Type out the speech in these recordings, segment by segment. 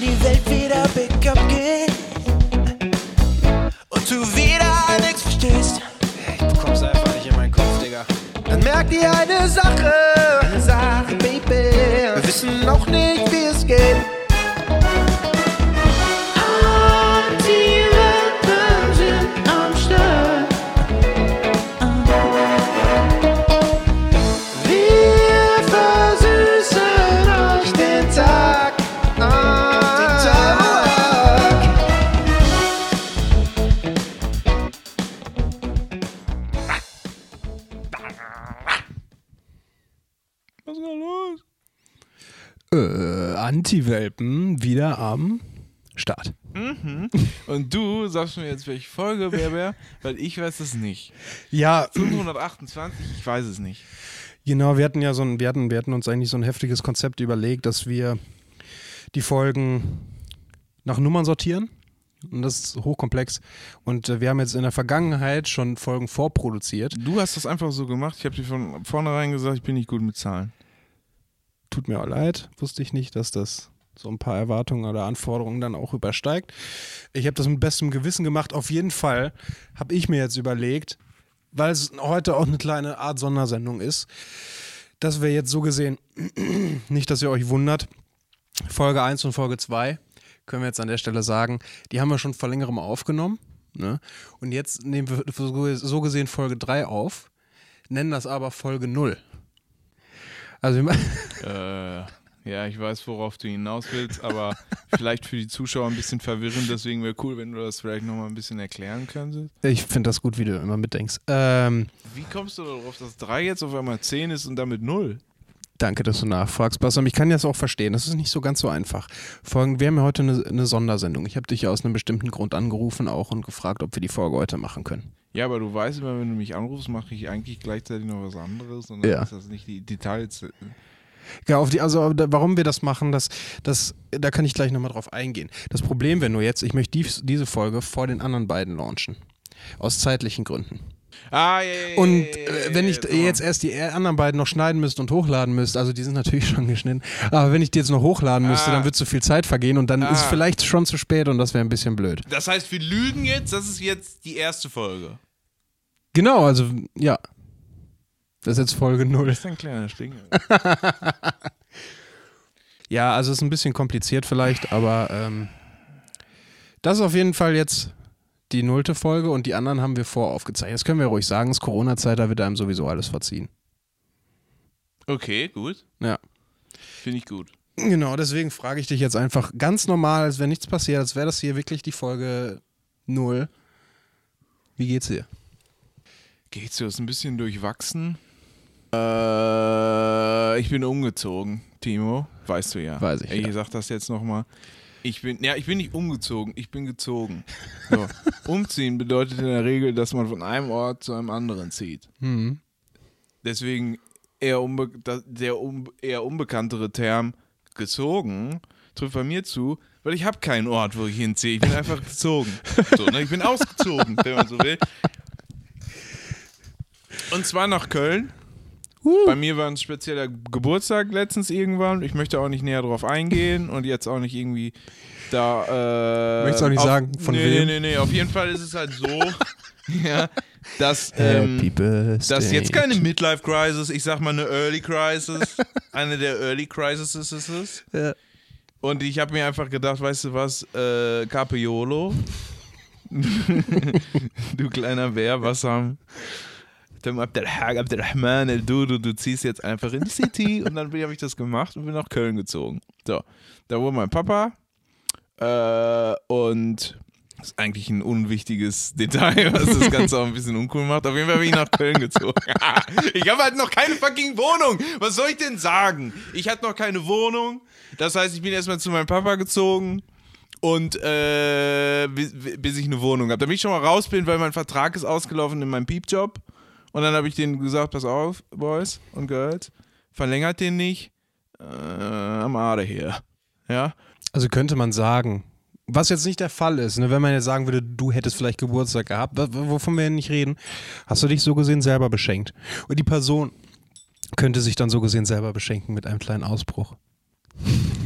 wenn die Welt wieder bergab geht und du wieder nichts verstehst. Du kommst einfach nicht in meinen Kopf, Digga. Dann merkt ihr eine Sache, Sache, Baby. Wir wissen noch nicht, wie es geht. Anti-Welpen wieder am Start. Und du sagst mir jetzt, welche Folge wer wäre, weil ich weiß es nicht. Ja, 528, ich weiß es nicht. genau, wir hatten ja so ein, wir hatten, wir hatten uns eigentlich so ein heftiges Konzept überlegt, dass wir die Folgen nach Nummern sortieren. Und das ist hochkomplex. Und äh, wir haben jetzt in der Vergangenheit schon Folgen vorproduziert. Du hast das einfach so gemacht. Ich habe dir von vornherein gesagt, ich bin nicht gut mit Zahlen. Tut mir auch leid, wusste ich nicht, dass das so ein paar Erwartungen oder Anforderungen dann auch übersteigt. Ich habe das mit bestem Gewissen gemacht. Auf jeden Fall habe ich mir jetzt überlegt, weil es heute auch eine kleine Art Sondersendung ist, dass wir jetzt so gesehen, nicht, dass ihr euch wundert, Folge 1 und Folge 2, können wir jetzt an der Stelle sagen, die haben wir schon vor längerem aufgenommen. Ne? Und jetzt nehmen wir so- gesehen Folge 3 auf, nennen das aber Folge 0. Also Äh, ja, ich weiß, worauf du hinaus willst, aber vielleicht für die Zuschauer ein bisschen verwirrend. Deswegen wäre cool, wenn du das vielleicht nochmal ein bisschen erklären könntest. Ich finde das gut, wie du immer mitdenkst. Ähm, Wie kommst du darauf, dass 3 jetzt auf einmal 10 ist und damit 0? danke, dass du nachfragst, Bassam. Ich kann das auch verstehen. Das ist nicht so ganz so einfach. Folgen, wir haben ja heute eine, eine Sondersendung. Ich habe dich ja aus einem bestimmten Grund angerufen auch und gefragt, ob wir die Folge heute machen können. Ja, aber du weißt immer, wenn du mich anrufst, mache ich eigentlich gleichzeitig noch was anderes und dann Ja. ist das nicht die Details. Ja, auf die, also warum wir das machen, das, das, da kann ich gleich nochmal drauf eingehen. Das Problem wäre nur jetzt, ich möchte dies, diese Folge vor den anderen beiden launchen. Aus zeitlichen Gründen. Ah, ja, ja, Und äh, wenn ich jetzt erst die anderen beiden noch schneiden müsste und hochladen müsste, also die sind natürlich schon geschnitten, aber wenn ich die jetzt noch hochladen müsste, Ah. dann wird zu viel Zeit vergehen und dann ist es Ah. vielleicht schon zu spät und das wäre ein bisschen blöd. Das heißt, wir lügen jetzt, das ist jetzt die erste Folge. Genau, also ja. Das ist jetzt Folge 0. Das ist ein kleiner Sting. Ja, also ist ein bisschen kompliziert vielleicht, aber ähm, das ist auf jeden Fall jetzt die nullte Folge und die anderen haben wir voraufgezeichnet. Das können wir ruhig sagen, es ist Corona-Zeit, da wird einem sowieso alles verziehen. Okay, gut. Ja. Finde ich gut. Genau, deswegen frage ich dich jetzt einfach ganz normal, als wäre nichts passiert, als wäre das hier wirklich die Folge 0. Wie geht's dir? Geht's dir das ein bisschen durchwachsen? Äh, ich bin umgezogen, Timo. Weißt du ja. Weiß ich, Ich ja. sag das jetzt nochmal. Ich bin, ja, ich bin nicht umgezogen, ich bin gezogen. So. Umziehen bedeutet in der Regel, dass man von einem Ort zu einem anderen zieht. Hm. Deswegen eher unbe der un eher unbekanntere Term gezogen trifft bei mir zu, weil ich habe keinen Ort, wo ich hinziehe. Ich bin einfach gezogen. So, ne? Ich bin ausgezogen, wenn man so will. Und zwar nach Köln. Bei mir war ein spezieller Geburtstag letztens irgendwann. Ich möchte auch nicht näher drauf eingehen und jetzt auch nicht irgendwie da. Äh, Möchtest auch nicht auf, sagen, von nee, wem? Nee, nee, nee. Auf jeden Fall ist es halt so, ja, dass. Ähm, Birthday. das ist jetzt keine Midlife Crisis, ich sag mal eine Early Crisis. Eine der Early Crises ist es. Ja. Und ich habe mir einfach gedacht, weißt du was, äh, Capiolo, du kleiner Bär, was haben Abdelhag Abdelrahman El Dudu, du ziehst jetzt einfach in die City und dann habe ich das gemacht und bin nach Köln gezogen. So, da wohnt mein Papa äh, und das ist eigentlich ein unwichtiges Detail, was das Ganze auch ein bisschen uncool macht. Auf jeden Fall bin ich nach Köln gezogen. ich habe halt noch keine fucking Wohnung. Was soll ich denn sagen? Ich hatte noch keine Wohnung. Das heißt, ich bin erstmal zu meinem Papa gezogen und äh, bis, bis ich eine Wohnung habe. Damit ich schon mal raus bin, weil mein Vertrag ist ausgelaufen in meinem Piepjob. Und dann habe ich denen gesagt, pass auf, Boys und Girls, verlängert den nicht. Äh, am Ader hier. Ja? Also könnte man sagen, was jetzt nicht der Fall ist, ne, wenn man jetzt sagen würde, du hättest vielleicht Geburtstag gehabt, wovon wir nicht reden, hast du dich so gesehen selber beschenkt. Und die Person könnte sich dann so gesehen selber beschenken mit einem kleinen Ausbruch.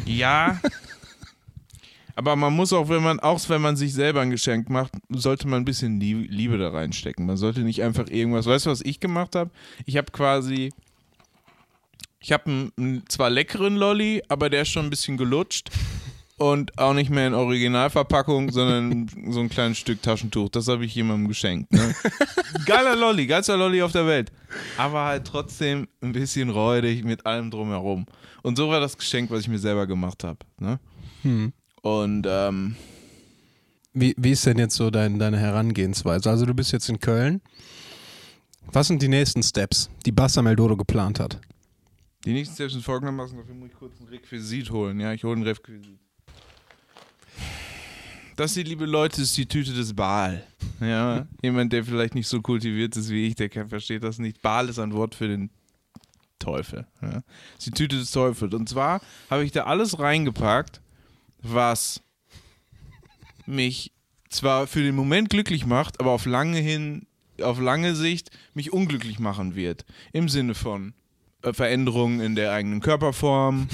Ja. Aber man muss auch, wenn man, auch wenn man sich selber ein Geschenk macht, sollte man ein bisschen Lie- Liebe da reinstecken. Man sollte nicht einfach irgendwas. Weißt du, was ich gemacht habe? Ich habe quasi. Ich habe einen, einen zwar leckeren Lolli, aber der ist schon ein bisschen gelutscht. Und auch nicht mehr in Originalverpackung, sondern so ein kleines Stück Taschentuch. Das habe ich jemandem geschenkt. Ne? Geiler Lolli, geilster Lolli auf der Welt. Aber halt trotzdem ein bisschen räudig mit allem drumherum. Und so war das Geschenk, was ich mir selber gemacht habe. Ne? Und ähm, Wie, wie ist denn jetzt so dein, deine Herangehensweise? Also du bist jetzt in Köln. Was sind die nächsten Steps, die Bassa Meldodo geplant hat? die nächsten Steps sind folgendermaßen, dafür muss ich kurz ein Requisit holen. Ja, ich hole ein Requisit. Das hier, liebe Leute, ist die Tüte des Baal. Ja, jemand, der vielleicht nicht so kultiviert ist wie ich, der kann, versteht das nicht. Baal ist ein Wort für den Teufel. Ja. Das ist die Tüte des Teufels. Und zwar habe ich da alles reingepackt, was mich zwar für den Moment glücklich macht, aber auf lange hin, auf lange Sicht mich unglücklich machen wird. Im Sinne von äh, Veränderungen in der eigenen Körperform,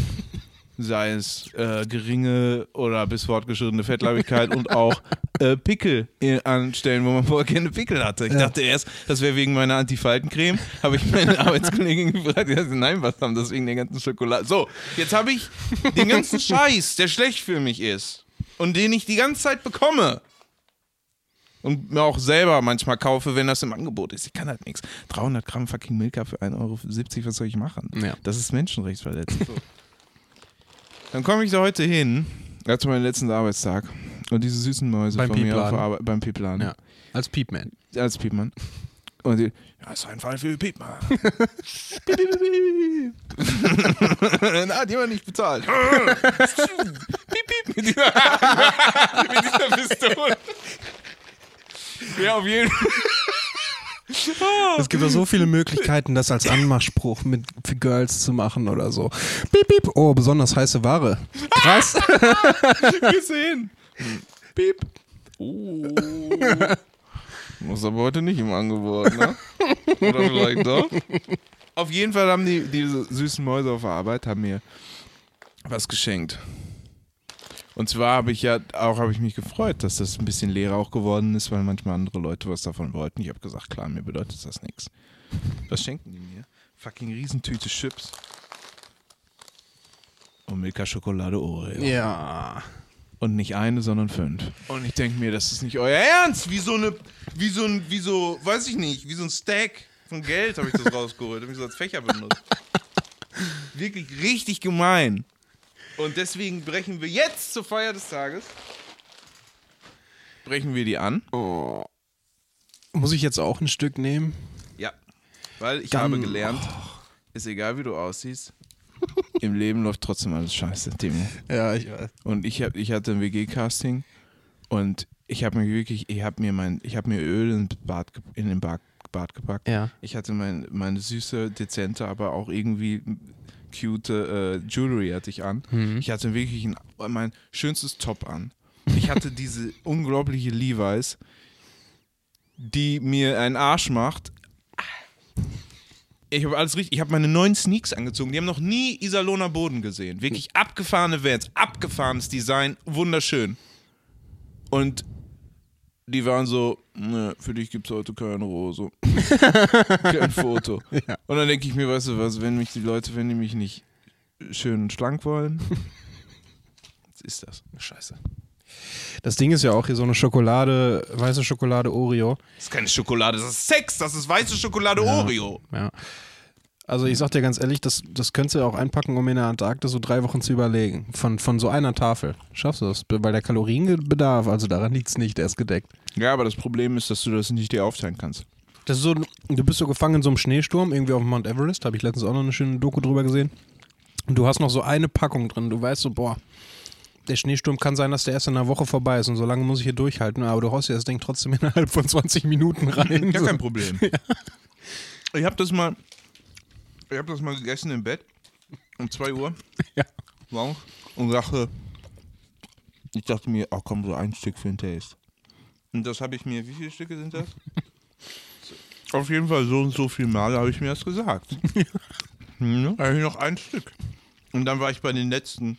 sei es äh, geringe oder bis fortgeschrittene Fettleibigkeit und auch äh, Pickel in, an Stellen, wo man vorher keine Pickel hatte. Ich dachte erst, das wäre wegen meiner Antifaltencreme, habe ich meine Arbeitskollegin gefragt, die sagte, nein, was haben das wegen der ganzen Schokolade? So, jetzt habe ich den ganzen Scheiß, der schlecht für mich ist und den ich die ganze Zeit bekomme. Und mir auch selber manchmal kaufe, wenn das im Angebot ist. Ich kann halt nichts. 300 Gramm fucking Milka für 1,70 Euro, was soll ich machen? Ja. Das ist Menschenrechtsverletzung. So. Dann komme ich da heute hin, zu meinem letzten Arbeitstag. Und diese süßen Mäuse Beim von mir auf Arbeit, beim Piepladen. Ja. Als Piepman. Als Piepmann. Und die, ja, ist ein Fall für Piepmann. Piep, piep, piep. Na, die haben nicht bezahlt. piep, piep. Mit dieser, mit dieser Pistole. Ja, auf jeden Fall. Es gibt ja so viele Möglichkeiten, das als Anmachspruch mit für Girls zu machen oder so. Piep, piep. Oh, besonders heiße Ware. Krass. gesehen. Piep. Oh. Muss aber heute nicht im Angebot, ne? Oder vielleicht doch? Auf jeden Fall haben die diese süßen Mäuse auf der Arbeit haben mir was geschenkt. Und zwar habe ich ja auch habe ich mich gefreut, dass das ein bisschen leerer auch geworden ist, weil manchmal andere Leute was davon wollten. Ich habe gesagt, klar, mir bedeutet das nichts. Was schenken die mir? Fucking Riesentüte Chips. Und Milka Schokolade Oreo. Ja. Und nicht eine, sondern fünf. Und ich denke mir, das ist nicht euer Ernst. Wie so eine, wie so ein, wie so, weiß ich nicht, wie so ein Stack von Geld habe ich das rausgeholt. Habe ich so als Fächer benutzt. Wirklich richtig gemein. Und deswegen brechen wir jetzt zur Feier des Tages. Brechen wir die an. Oh. Muss ich jetzt auch ein Stück nehmen? Ja. Weil ich Dann- habe gelernt, ist egal wie du aussiehst, im Leben läuft trotzdem alles scheiße, Timo. Ja, ich weiß. Und ich, hab, ich hatte ein WG-Casting und ich habe mir wirklich, ich habe mir mein, ich habe mir Öl in, Bad, in den Bad, Bad gepackt. Ja. Ich hatte mein, meine süße, dezente, aber auch irgendwie cute äh, Jewelry hatte ich an. Ich hatte wirklich ein, mein schönstes Top an. Ich hatte diese unglaubliche Levi's, die mir einen Arsch macht. Ich habe alles richtig. Ich habe meine neuen Sneaks angezogen. Die haben noch nie Iserlohner Boden gesehen. Wirklich abgefahrene Vans, abgefahrenes Design, wunderschön. Und die waren so, ne, für dich gibt es heute keine Rose. Kein Foto. Und dann denke ich mir, weißt du was, wenn mich die Leute, wenn die mich nicht schön und schlank wollen, was ist das? Scheiße. Das Ding ist ja auch hier so eine Schokolade, weiße Schokolade Oreo. Das ist keine Schokolade, das ist Sex, das ist weiße Schokolade Oreo. Ja. Also ich sag dir ganz ehrlich, das, das könntest du auch einpacken, um in der Antarktis so drei Wochen zu überlegen. Von, von so einer Tafel. Schaffst du das? Weil der Kalorienbedarf, also daran liegt es nicht, der ist gedeckt. Ja, aber das Problem ist, dass du das nicht dir aufteilen kannst. Das ist so, du bist so gefangen in so einem Schneesturm, irgendwie auf dem Mount Everest, habe ich letztens auch noch eine schöne Doku drüber gesehen. Und du hast noch so eine Packung drin. Du weißt so, boah, der Schneesturm kann sein, dass der erst in einer Woche vorbei ist und so lange muss ich hier durchhalten, aber du haust dir das Ding trotzdem innerhalb von 20 Minuten rein. Ja, so. kein Problem. Ich habe das mal, ich habe das mal gegessen im Bett um 2 Uhr Ja. morgens und dachte, ich dachte mir, ach komm, so ein Stück für den Taste. Und das habe ich mir, wie viele Stücke sind das? Auf jeden Fall so und so viel Mal habe ich mir das gesagt. Ja. Habe ich noch ein Stück. Und dann war ich bei den letzten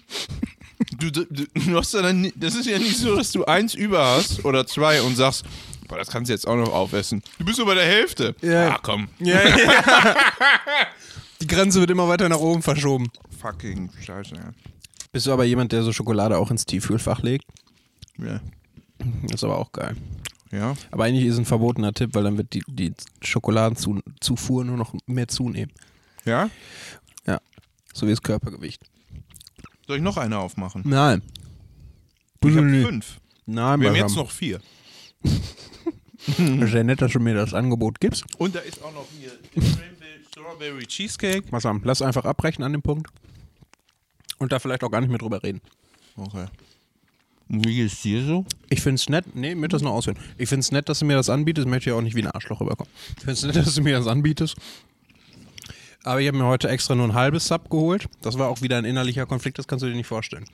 Du, du, du hast ja dann, das ist ja nicht so, dass du eins über hast oder zwei und sagst, boah, das kannst du jetzt auch noch aufessen. Du bist nur bei der Hälfte. Ja. Ah, komm. Ja, ja. Die Grenze wird immer weiter nach oben verschoben. Fucking Scheiße, ja. Bist du aber jemand, der so Schokolade auch ins Tiefkühlfach legt? Ja. Das ist aber auch geil. Ja. Aber eigentlich ist ein verbotener Tipp, weil dann wird die, die Schokoladenzufuhr nur noch mehr zunehmen. Ja? So wie das Körpergewicht. Soll ich noch eine aufmachen? Nein. Ich habe fünf. Nein, Wir haben jetzt noch vier. Sehr nett, dass du mir das Angebot gibst. Und da ist auch noch hier Strawberry Cheesecake. Masam, lass einfach abbrechen an dem Punkt. Und da vielleicht auch gar nicht mehr drüber reden. Okay. Wie geht's dir so? Ich find's nett, nee, mir das noch ausführen. Ich find's nett, dass du mir das anbietest, möchte ja auch nicht wie ein Arschloch rüberkommen. Ich find's nett, dass du mir das anbietest. Aber ich habe mir heute extra nur ein halbes Sub geholt. Das war auch wieder ein innerlicher Konflikt, das kannst du dir nicht vorstellen.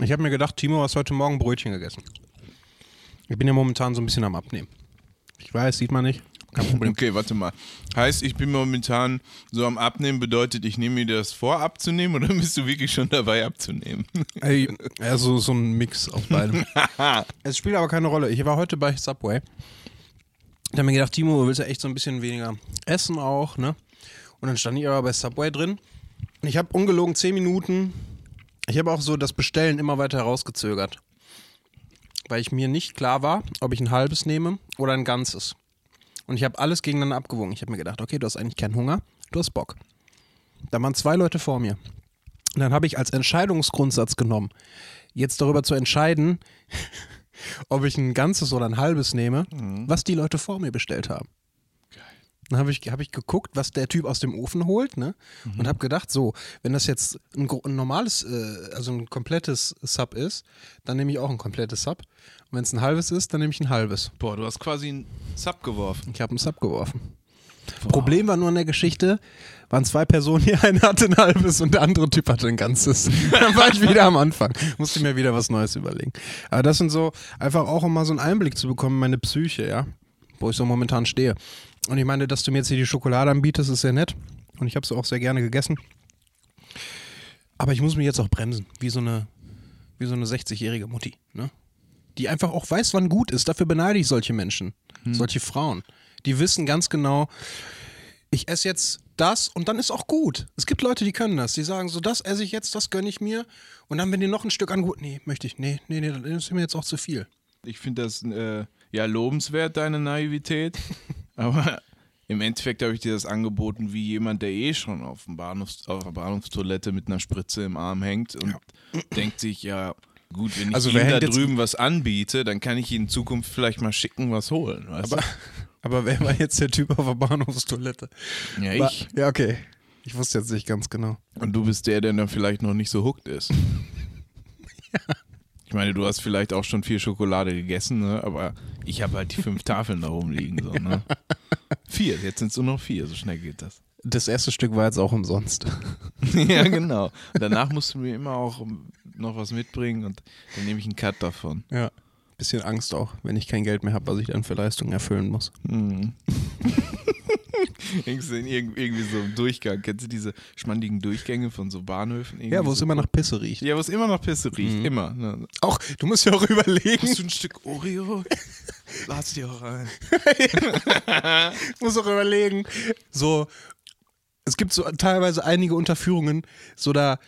Ich habe mir gedacht, Timo, hast heute Morgen Brötchen gegessen. Ich bin ja momentan so ein bisschen am Abnehmen. Ich weiß, sieht man nicht. Kein Problem. Okay, warte mal. Heißt, ich bin momentan so am Abnehmen, bedeutet, ich nehme mir das vor abzunehmen oder bist du wirklich schon dabei abzunehmen? Ey, also so ein Mix aus beidem. es spielt aber keine Rolle. Ich war heute bei Subway. Da habe mir gedacht, Timo, du willst ja echt so ein bisschen weniger essen auch, ne? Und dann stand ich aber bei Subway drin. Ich habe ungelogen 10 Minuten. Ich habe auch so das Bestellen immer weiter herausgezögert. Weil ich mir nicht klar war, ob ich ein halbes nehme oder ein ganzes. Und ich habe alles gegeneinander abgewogen. Ich habe mir gedacht, okay, du hast eigentlich keinen Hunger, du hast Bock. Da waren zwei Leute vor mir. Und dann habe ich als Entscheidungsgrundsatz genommen, jetzt darüber zu entscheiden, ob ich ein ganzes oder ein halbes nehme, was die Leute vor mir bestellt haben. Dann habe ich, hab ich geguckt, was der Typ aus dem Ofen holt, ne? Und habe gedacht, so, wenn das jetzt ein, ein normales, äh, also ein komplettes Sub ist, dann nehme ich auch ein komplettes Sub. Und wenn es ein halbes ist, dann nehme ich ein halbes. Boah, du hast quasi einen Sub geworfen. Ich habe einen Sub geworfen. Problem war nur in der Geschichte, waren zwei Personen, die eine hatte ein halbes und der andere Typ hatte ein ganzes. Dann war ich wieder am Anfang. Musste mir wieder was Neues überlegen. Aber das sind so, einfach auch um mal so einen Einblick zu bekommen in meine Psyche, ja, wo ich so momentan stehe. Und ich meine, dass du mir jetzt hier die Schokolade anbietest, ist sehr nett. Und ich habe es auch sehr gerne gegessen. Aber ich muss mich jetzt auch bremsen, wie so eine, wie so eine 60-jährige Mutti, ne? Die einfach auch weiß, wann gut ist. Dafür beneide ich solche Menschen, solche Frauen. Die wissen ganz genau, ich esse jetzt das und dann ist auch gut. Es gibt Leute, die können das. Die sagen so, das esse ich jetzt, das gönne ich mir. Und dann, wenn dir noch ein Stück angut, nee, möchte ich, nee, nee, nee, das ist mir jetzt auch zu viel. Ich finde das äh, ja lobenswert, deine Naivität. Aber im Endeffekt habe ich dir das angeboten wie jemand, der eh schon auf, dem Bahnhofs-, auf der Bahnhofstoilette mit einer Spritze im Arm hängt und denkt sich, ja, gut, wenn ich Also ihm da drüben was anbiete, dann kann ich ihn in Zukunft vielleicht mal schicken, was holen. Weißt Aber, aber wer war jetzt der Typ auf der Bahnhofstoilette? du? Ja, War- ich. Ja, okay. Ich wusste jetzt nicht ganz genau. Und du bist der, der dann vielleicht noch nicht so hooked ist. Ich meine, du hast vielleicht auch schon viel Schokolade gegessen, ne? aber ich habe halt die fünf Tafeln da rumliegen. So, ne? Vier, jetzt sind es nur noch vier, so schnell geht das. Das erste Stück war jetzt auch umsonst. ja, genau. Und danach musst du mir immer auch noch was mitbringen und dann nehme ich einen Cut davon. Ja. Bisschen Angst auch, wenn ich kein Geld mehr habe, was ich dann für Leistungen erfüllen muss. Mhm. Irgendwie so in irg- irgendwie so im Durchgang. Kennst du diese schmandigen Durchgänge von so Bahnhöfen? Irgendwie Ja, wo es so immer nach Pisse riecht. Ja, wo es immer nach Pisse riecht. Mhm. Immer. Ne? Auch, du musst ja auch überlegen. Hast du ein Stück Oreo? Lass dir auch rein. muss auch überlegen. So, es gibt so teilweise einige Unterführungen, so da,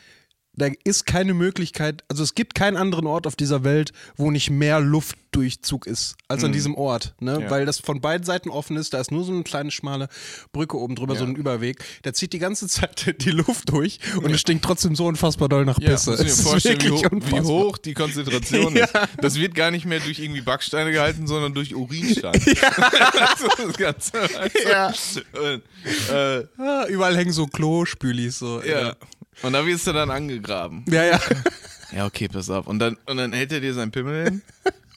da ist keine Möglichkeit, also es gibt keinen anderen Ort auf dieser Welt, wo nicht mehr Luftdurchzug ist, als an diesem Ort, ne? Ja. Weil das von beiden Seiten offen ist, da ist nur so eine kleine schmale Brücke oben drüber, Ja. so ein Überweg. Der zieht die ganze Zeit die Luft durch und es stinkt trotzdem so unfassbar doll nach Ja, Pisse. dir Es ist vorstellen, wie, hoch, wie hoch die Konzentration Ja. ist. Das wird gar nicht mehr durch irgendwie Backsteine gehalten, sondern durch Urinstein. so das Ganze. weißt du? Ja. Und, äh, Ah, überall hängen so Klospülis so. ja. Und da wirst du dann angegraben. Ja, ja. Ja, okay, pass auf. Und dann, und dann hält er dir seinen Pimmel hin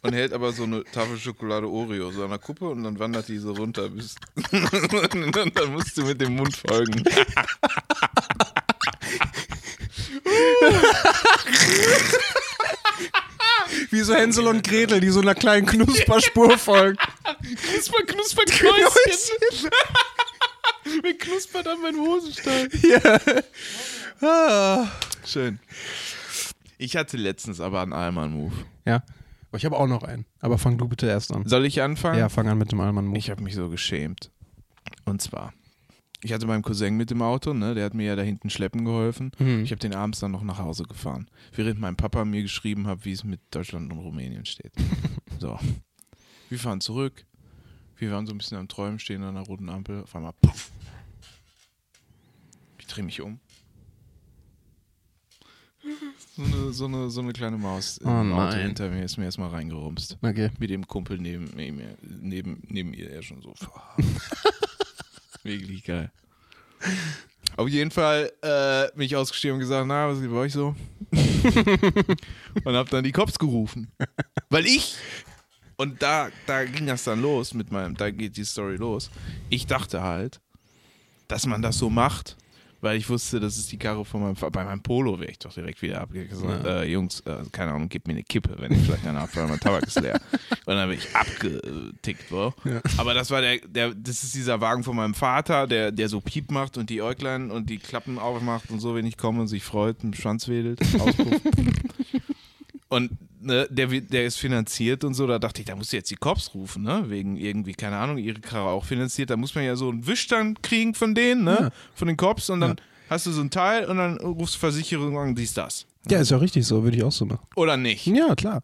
und hält aber so eine Tafel Schokolade Oreo so an der Kuppe und dann wandert die so runter bis. und dann musst du mit dem Mund folgen. Wie so Hänsel und Gretel, die so einer kleinen Knusperspur folgen. Knusper, knusper, Knäuschen. Mir knuspert an meinem Hosenstall. Ja. Ah. Schön. Ich hatte letztens aber einen Allmann-Move. Ja. Aber ich habe auch noch einen. Aber fang du bitte erst an. Soll ich anfangen? Ja, fang an mit dem Allmann-Move. Ich habe mich so geschämt. Und zwar, ich hatte meinen Cousin mit dem Auto, ne? der hat mir ja da hinten schleppen geholfen. Mhm. Ich habe den abends dann noch nach Hause gefahren, während mein Papa mir geschrieben hat, wie es mit Deutschland und Rumänien steht. so, wir fahren zurück. Wir waren so ein bisschen am Träumen, stehen an einer roten Ampel. Auf einmal, puff. Ich drehe mich um. So eine, so, eine, so eine kleine Maus im Oh Auto nein. hinter mir ist mir erstmal reingerumst. Okay. Mit dem Kumpel neben, neben, mir- neben, neben ihr er schon so. Wirklich geil. Auf jeden Fall äh, bin ich ausgestiegen und gesagt, na, was ist bei euch so? und hab dann die Cops gerufen. Weil ich, und da, da ging das dann los mit meinem, da geht die Story los. Ich dachte halt, dass man das so macht, weil ich wusste, das ist die Karre von meinem Vater. Bei meinem Polo wäre ich doch direkt wieder abgesagt. Ja. Äh, Jungs, äh, keine Ahnung, gib mir eine Kippe, wenn ich vielleicht eine abfahre, mein Tabak ist leer. Und dann bin ich abgetickt, bro. Ja. Aber das war der, der, das ist dieser Wagen von meinem Vater, der, der so Piep macht und die Äuglein und die Klappen aufmacht und so, wenn ich komme und sich freut, mit dem Schwanz wedelt. Und ne, der, der ist finanziert und so, da dachte ich, da musst du jetzt die Cops rufen, ne? Wegen irgendwie, keine Ahnung, ihre Karre auch finanziert. Da muss man ja so einen Wisch dann kriegen von denen, ne? Ja. Von den Cops und dann Ja. hast du so ein Teil und dann rufst du Versicherung an, dies, das. Ja, ist ja richtig so, würde ich auch so machen. Oder nicht? Ja, klar.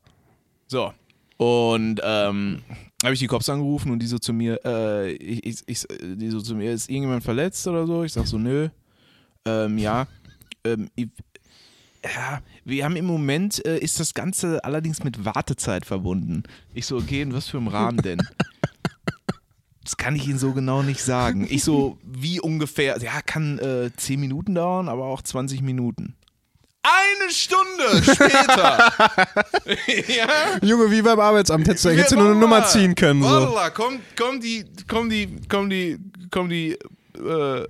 So. Und ähm, habe ich die Cops angerufen und die so zu mir, äh, ich, ich, ich, die so zu mir, ist irgendjemand verletzt oder so? Ich sag so, nö. Ähm, ja. Ähm, ich, ja, wir haben im Moment, äh, ist das Ganze allerdings mit Wartezeit verbunden. Ich so, okay, in was für einem Rahmen denn? Das kann ich Ihnen so genau nicht sagen. Ich so, wie ungefähr, ja, kann äh, 10 Minuten dauern, aber auch 20 Minuten. Eine Stunde später! ja? Junge, wie beim Arbeitsamt hättest du, hättest du nur eine Nummer ziehen können. So. Kommt, kommt die, kommen die, kommen die, kommen die, äh,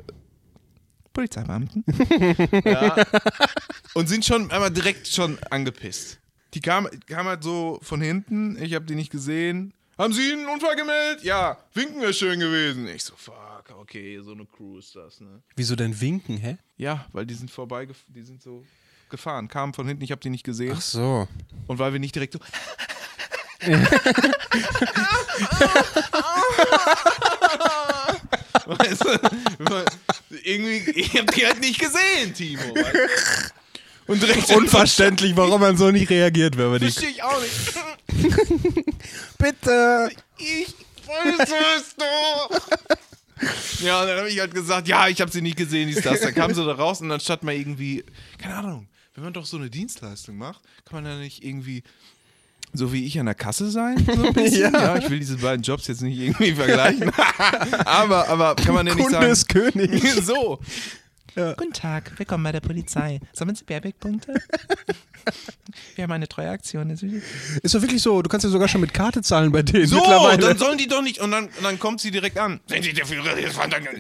Polizeibeamten. ja. Und sind schon einmal direkt schon angepisst. Die kam, kam halt so von hinten, ich habe die nicht gesehen. Haben Sie einen Unfall gemeldet? Ja, winken wäre schön gewesen. Ich so, fuck, okay, so eine Crew ist das, ne? Wieso denn winken, hä? Ja, weil die sind vorbei, die sind so gefahren, kamen von hinten, ich habe die nicht gesehen. Ach so. Und weil wir nicht direkt so. weißt du, irgendwie, ich hab die halt nicht gesehen, Timo. Weißt du? Und direkt Unverständlich, warum man so nicht reagiert, wenn man die. Verstehe ich auch nicht. Bitte! Ich wollte es doch. Ja, und dann habe ich halt gesagt, ja, ich habe sie nicht gesehen, dies, das. Dann kam sie da raus und dann statt mal irgendwie, keine Ahnung, wenn man doch so eine Dienstleistung macht, kann man ja nicht irgendwie so wie ich an der Kasse sein? So? Ja. ja. ich will diese beiden Jobs jetzt nicht irgendwie vergleichen. aber, aber kann man ja nicht Kunde sagen. ist König. so. Guten Tag, willkommen bei der Polizei. Sammeln Sie Baerbeck-Punkte? Wir haben eine treue Aktion. Ist doch wirklich so, du kannst ja sogar schon mit Karte zahlen bei denen So, dann sollen die doch nicht. Und dann, und dann kommt sie direkt an. Sind Sie der Führer des Fandangen?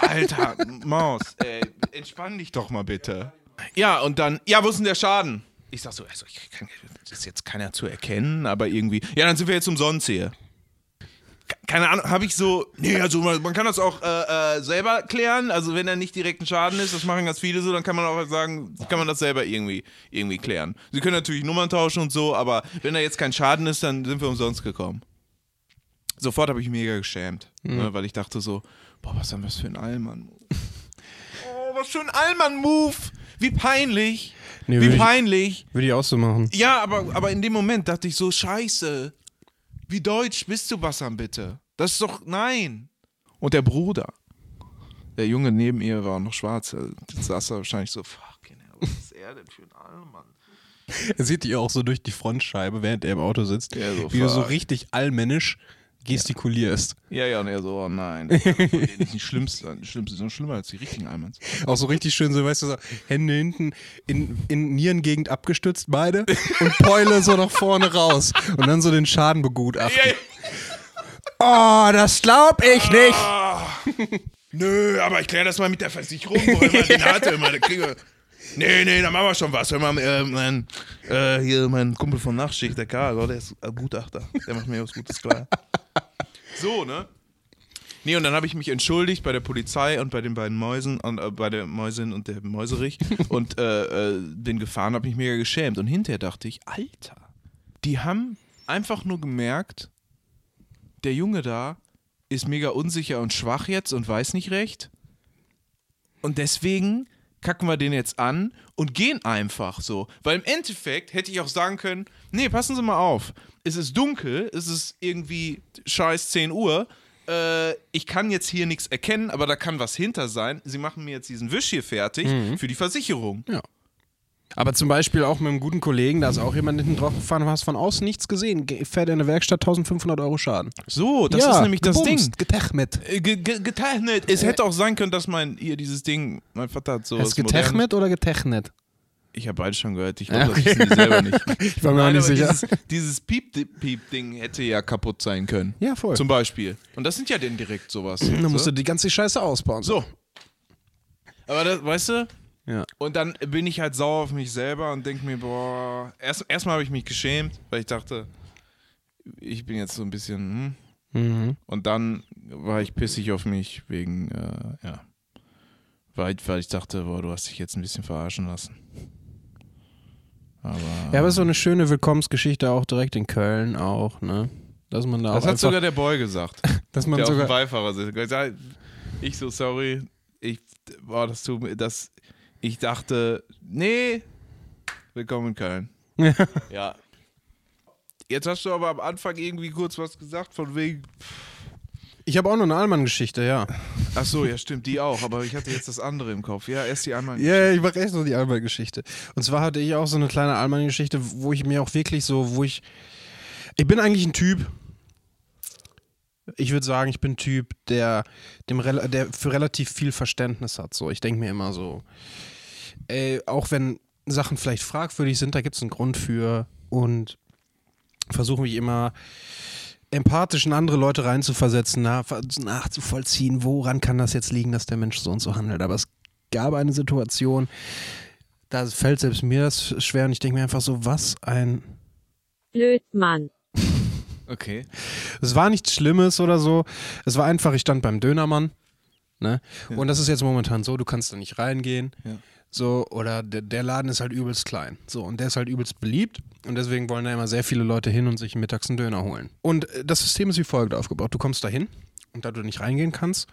Alter, Maus, ey, entspann dich doch mal bitte. Ja, und dann, ja, wo ist denn der Schaden? Ich sag so, also, ich kann, das ist jetzt keiner zu erkennen, aber irgendwie. Ja, dann sind wir jetzt umsonst hier. Ke- Keine Ahnung, habe ich so. Nee, also man, man kann das auch äh, äh, selber klären. Also, wenn er nicht direkt ein Schaden ist, das machen ganz viele so, dann kann man auch sagen, kann man das selber irgendwie, irgendwie klären. Sie können natürlich Nummern tauschen und so, aber wenn da jetzt kein Schaden ist, dann sind wir umsonst gekommen. Sofort habe ich mega geschämt, ne, weil ich dachte so, boah, was haben wir für ein Allmann-Move? Oh, was für ein Allmann-Move! Wie peinlich! Nee, Wie ich- peinlich! Würde ich auch so machen. Ja, aber, aber in dem Moment dachte ich so, scheiße. Wie deutsch bist du, Bassam, bitte? Das ist doch, nein. Und der Bruder, der Junge neben ihr war noch schwarz. äh, Da saß er wahrscheinlich so, fucking hell, was ist er denn für ein Allmann? Er sieht dich auch so durch die Frontscheibe, während er im Auto sitzt, Ja, so wie du so fuck. richtig allmännisch gestikulierst. Ja, ja, und er so, oh nein. Das ist nicht die schlimmste, die schlimmste, sondern schlimmer als die richtigen Allmanns. Auch so richtig schön, so weißt du, so Hände hinten in, in Nierengegend abgestützt, beide, und Keule so nach vorne raus. Und dann so den Schaden begutachten. Ja, ja. Oh, das glaub ich nicht. Ah, nö, aber ich kläre das mal mit der Versicherung, wo man den hatte. Immer, wir, nee, nee, da machen wir schon was. Hör mal, äh, mein, äh, hier mein Kumpel von Nachtschicht, der Karl, oh, der ist Gutachter. Der macht mir was Gutes klar. So, ne? Nee, und dann habe ich mich entschuldigt bei der Polizei und bei den beiden Mäusen, und, äh, bei der Mäusin und der Mäuserich und äh, äh, bin gefahren, habe mich mega geschämt. Und hinterher dachte ich, Alter, die haben einfach nur gemerkt, der Junge da ist mega unsicher und schwach jetzt und weiß nicht recht. Und deswegen kacken wir den jetzt an und gehen einfach so. Weil im Endeffekt hätte ich auch sagen können, nee, passen Sie mal auf. Es ist dunkel, es ist irgendwie scheiß 10 Uhr. Äh, ich kann jetzt hier nichts erkennen, aber da kann was hinter sein. Sie machen mir jetzt diesen Wisch hier fertig für die Versicherung. Ja. Aber zum Beispiel auch mit einem guten Kollegen, da ist auch jemand hinten drauf gefahren, hast von außen nichts gesehen, ge- fährt in der Werkstatt 1500 Euro Schaden. So, das ist nämlich das Ding. Getechmet. Äh, ge- ge- Getechnet. Es hätte auch sein können, dass mein, hier dieses Ding, mein Vater hat so Ist getechmet oder getechnet? Ich habe beide schon gehört. Ich glaube, Ja, das okay. wissen die selber nicht. Ich war mir auch nicht sicher. Dieses, dieses Piep-Piep-Ding hätte ja kaputt sein können. Ja, voll. Zum Beispiel. Und das sind ja dann direkt sowas. Dann musst so. du die ganze Scheiße ausbauen. so. Aber das, weißt du? Ja. Und dann bin ich halt sauer auf mich selber und denke mir, boah, erst, erstmal habe ich mich geschämt, weil ich dachte, ich bin jetzt so ein bisschen, hm. Mhm. Und dann war ich pissig auf mich wegen, äh, ja. Weil, weil ich dachte, boah, du hast dich jetzt ein bisschen verarschen lassen. Aber. Ja, aber ist so eine schöne Willkommensgeschichte auch direkt in Köln auch, ne? Dass man da das hat sogar der Boy gesagt. dass man der auf dem sogar Beifahrer sitzt. Gesagt, Ich so, sorry. Ich, boah, das tut mir, das, ich dachte, nee, willkommen in Köln. ja. Jetzt hast du aber am Anfang irgendwie kurz was gesagt von wegen, Ich habe auch noch eine Allmann-Geschichte, ja. ach so, ja stimmt, die auch, aber ich hatte jetzt das andere im Kopf. Ja, erst die einmal. Ja, ich mache echt noch die Allmann-Geschichte. Und zwar hatte ich auch so eine kleine Allmann-Geschichte, wo ich mir auch wirklich so, wo ich. Ich bin eigentlich ein Typ. Ich würde sagen, ich bin ein Typ, der, dem, der für relativ viel Verständnis hat. So, ich denke mir immer so, ey, auch wenn Sachen vielleicht fragwürdig sind, da gibt es einen Grund für und versuche mich immer empathisch in andere Leute reinzuversetzen, nach, nachzuvollziehen, woran kann das jetzt liegen, dass der Mensch so und so handelt. Aber es gab eine Situation, da fällt selbst mir das schwer und ich denke mir einfach so, was ein. Blödmann. Okay. Es war nichts Schlimmes oder so. Es war einfach, ich stand beim Dönermann. Ne? Und das ist jetzt momentan so, du kannst da nicht reingehen. Ja. So, oder der, der Laden ist halt übelst klein. So, und der ist halt übelst beliebt. Und deswegen wollen da immer sehr viele Leute hin und sich mittags einen Döner holen. Und äh, das System ist wie folgt aufgebaut. Du kommst da hin und da du nicht reingehen kannst,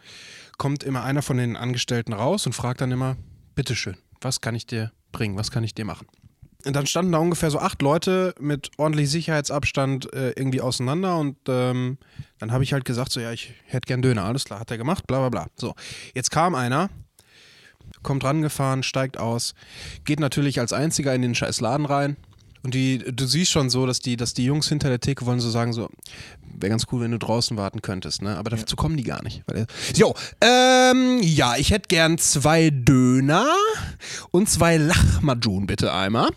kommt immer einer von den Angestellten raus und fragt dann immer, bitteschön, was kann ich dir bringen? Was kann ich dir machen? Und dann standen da ungefähr so acht Leute mit ordentlich Sicherheitsabstand äh, irgendwie auseinander und ähm, dann habe ich halt gesagt, so ja, ich hätte gern Döner, alles klar, hat er gemacht, bla bla bla. So, jetzt kam einer, kommt rangefahren, steigt aus, geht natürlich als einziger in den scheiß Laden rein und die, du siehst schon so, dass die, dass die Jungs hinter der Theke wollen so sagen, so, wäre ganz cool, wenn du draußen warten könntest, ne? Aber dazu kommen die gar nicht. Weil, jo, ähm, ja, ich hätte gern zwei Döner und zwei Lachmajun bitte einmal.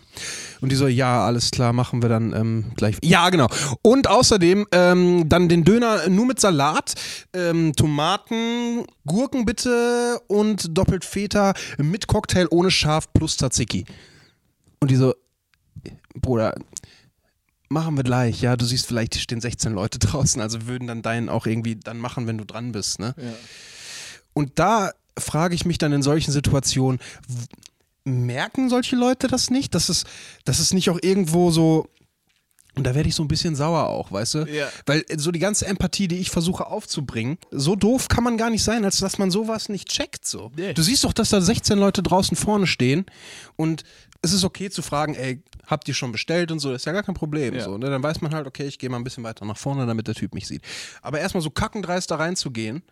Und die so, ja, alles klar, machen wir dann ähm, gleich. Ja, genau. Und außerdem ähm, dann den Döner nur mit Salat, ähm, Tomaten, Gurken bitte und doppelt Feta mit Cocktail ohne Schaf plus Tzatziki. Und die so, Bruder, machen wir gleich, ja, du siehst vielleicht, hier stehen 16 Leute draußen, also würden dann deinen auch irgendwie dann machen, wenn du dran bist, ne? Und da frage ich mich dann in solchen Situationen, merken solche Leute das nicht? Dass es, dass es nicht auch irgendwo so. Und da werde ich so ein bisschen sauer auch, weißt du? Ja. Weil so die ganze Empathie, die ich versuche aufzubringen, so doof kann man gar nicht sein, als dass man sowas nicht checkt. So. Nee. Du siehst doch, dass da 16 Leute draußen vorne stehen und es ist okay zu fragen, ey, habt ihr schon bestellt und so, das ist ja gar kein Problem. Ja. So, ne? Dann weiß man halt, okay, ich gehe mal ein bisschen weiter nach vorne, damit der Typ mich sieht. Aber erstmal so kackendreist da reinzugehen,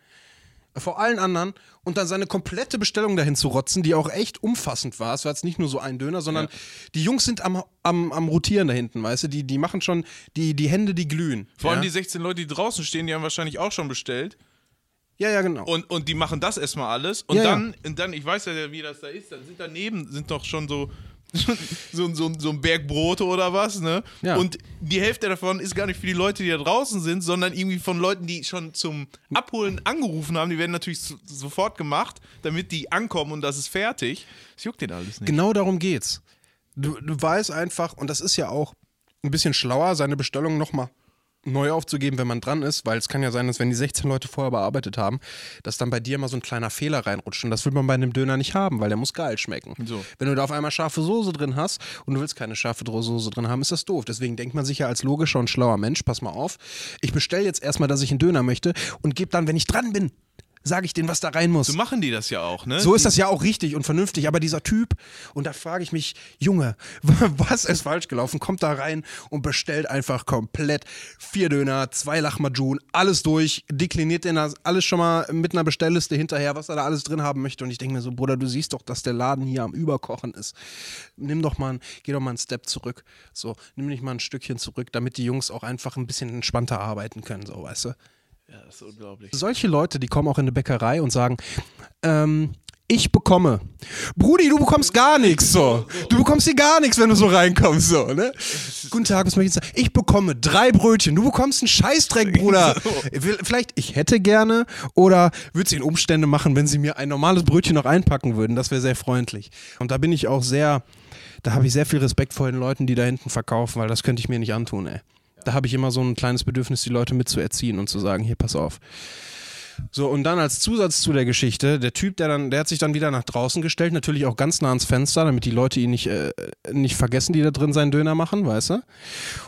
vor allen anderen und dann seine komplette Bestellung dahin zu rotzen, die auch echt umfassend war. Es war jetzt nicht nur so ein Döner, sondern die Jungs sind am, am, am Rotieren da hinten, weißt du? Die, die machen schon, die, die Hände, die glühen. Vor allem ja? die 16 Leute, die draußen stehen, die haben wahrscheinlich auch schon bestellt. Ja, ja, genau. Und, und die machen das erstmal alles. Und Ja, ja. dann, und dann, ich weiß ja, wie das da ist, dann sind daneben, sind doch schon so, so, so, so ein Berg Brote oder was, ne? Ja. Und die Hälfte davon ist gar nicht für die Leute, die da draußen sind, sondern irgendwie von Leuten, die schon zum Abholen angerufen haben. Die werden natürlich so, sofort gemacht, damit die ankommen und das ist fertig. Das juckt den alles nicht. Genau darum geht's. Du, du weißt einfach, und das ist ja auch ein bisschen schlauer, seine Bestellung nochmal neu aufzugeben, wenn man dran ist, weil es kann ja sein, dass wenn die 16 Leute vorher bearbeitet haben, dass dann bei dir mal so ein kleiner Fehler reinrutscht. Und das will man bei einem Döner nicht haben, weil der muss geil schmecken. So. Wenn du da auf einmal scharfe Soße drin hast und du willst keine scharfe Soße drin haben, ist das doof. Deswegen denkt man sich ja als logischer und schlauer Mensch, pass mal auf, ich bestelle jetzt erstmal, dass ich einen Döner möchte und gebe dann, wenn ich dran bin, sage ich denen, was da rein muss. So machen die das ja auch, ne? So ist das ja auch richtig und vernünftig, aber dieser Typ, und da frage ich mich, Junge, was ist falsch gelaufen? Kommt da rein und bestellt einfach komplett vier Döner, zwei Lachmajun, alles durch, dekliniert den das alles schon mal mit einer Bestellliste hinterher, was er da alles drin haben möchte. Und ich denke mir so, Bruder, du siehst doch, dass der Laden hier am Überkochen ist. Nimm doch mal, einen- geh doch mal einen Step zurück. So, nimm dich mal ein Stückchen zurück, damit die Jungs auch einfach ein bisschen entspannter arbeiten können, so, weißt du? Ja, das ist unglaublich. Solche Leute, die kommen auch in eine Bäckerei und sagen, ähm, ich bekomme. Brudi, du bekommst gar nichts so. Du bekommst hier gar nichts, wenn du so reinkommst so, ne? Guten Tag, was möchte ich sagen? Ich bekomme drei Brötchen. Du bekommst einen Scheißdreck, Bruder. Vielleicht, ich hätte gerne oder würde es in Umstände machen, wenn sie mir ein normales Brötchen noch einpacken würden. Das wäre sehr freundlich. Und da bin ich auch sehr, da habe ich sehr viel Respekt vor den Leuten, die da hinten verkaufen, weil das könnte ich mir nicht antun, ey. Da habe ich immer so ein kleines Bedürfnis, die Leute mitzuerziehen und zu sagen, hier, pass auf. So, und dann als Zusatz zu der Geschichte, der Typ, der dann, der hat sich dann wieder nach draußen gestellt, natürlich auch ganz nah ans Fenster, damit die Leute ihn nicht, äh, nicht vergessen, die da drin seinen Döner machen, weißt du?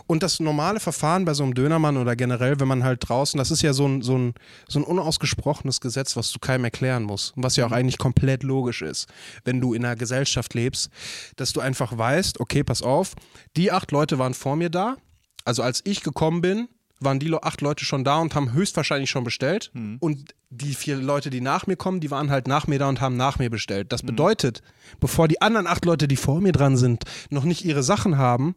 Und das normale Verfahren bei so einem Dönermann oder generell, wenn man halt draußen, das ist ja so ein, so ein, so ein unausgesprochenes Gesetz, was du keinem erklären musst. Was ja auch eigentlich komplett logisch ist, wenn du in einer Gesellschaft lebst, dass du einfach weißt, okay, pass auf, die acht Leute waren vor mir da, also als ich gekommen bin, waren die acht Leute schon da und haben höchstwahrscheinlich schon bestellt. Und die vier Leute, die nach mir kommen, die waren halt nach mir da und haben nach mir bestellt. Das bedeutet, bevor die anderen acht Leute, die vor mir dran sind, noch nicht ihre Sachen haben,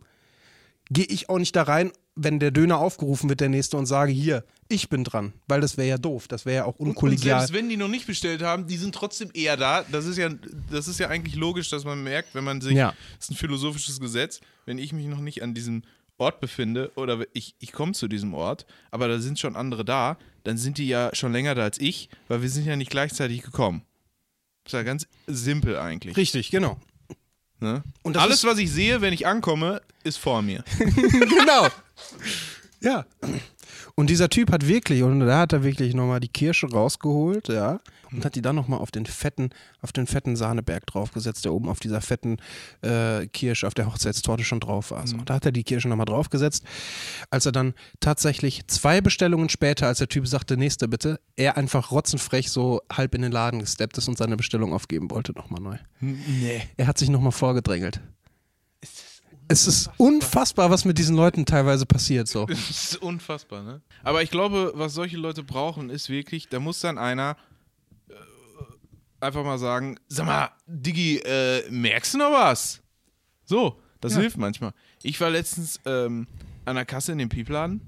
gehe ich auch nicht da rein, wenn der Döner aufgerufen wird, der nächste, und sage, hier, ich bin dran. Weil das wäre ja doof. Das wäre ja auch Und unkollegial. selbst wenn die noch nicht bestellt haben, die sind trotzdem eher da. Das ist ja, das ist ja eigentlich logisch, dass man merkt, wenn man sich, Ja. das ist ein philosophisches Gesetz, wenn ich mich noch nicht an diesem Ort befinde oder ich, ich komme zu diesem Ort, aber da sind schon andere da, dann sind die ja schon länger da als ich, weil wir sind ja nicht gleichzeitig gekommen. Ist ja ganz simpel eigentlich. Richtig, genau. Ne? Und Alles, was ich sehe, wenn ich ankomme, ist vor mir. genau. Ja. Und dieser Typ hat wirklich, und da hat er wirklich nochmal die Kirsche rausgeholt, ja, und hat die dann nochmal auf den fetten, auf den fetten Sahneberg draufgesetzt, der oben auf dieser fetten äh, Kirsche, auf der Hochzeitstorte schon drauf war. So, da hat er die Kirsche nochmal draufgesetzt. Als er dann tatsächlich zwei Bestellungen später, als der Typ sagte, nächste bitte, er einfach rotzenfrech so halb in den Laden gesteppt ist und seine Bestellung aufgeben wollte, nochmal neu. Nee. Er hat sich nochmal vorgedrängelt. Es ist unfassbar, was mit diesen Leuten teilweise passiert. So. Das ist unfassbar, ne? Aber ich glaube, was solche Leute brauchen, ist wirklich, da muss dann einer äh, einfach mal sagen, sag mal, Diggi, äh, merkst du noch was? So, das hilft manchmal. Ich war letztens ähm, an der Kasse in dem Piepladen,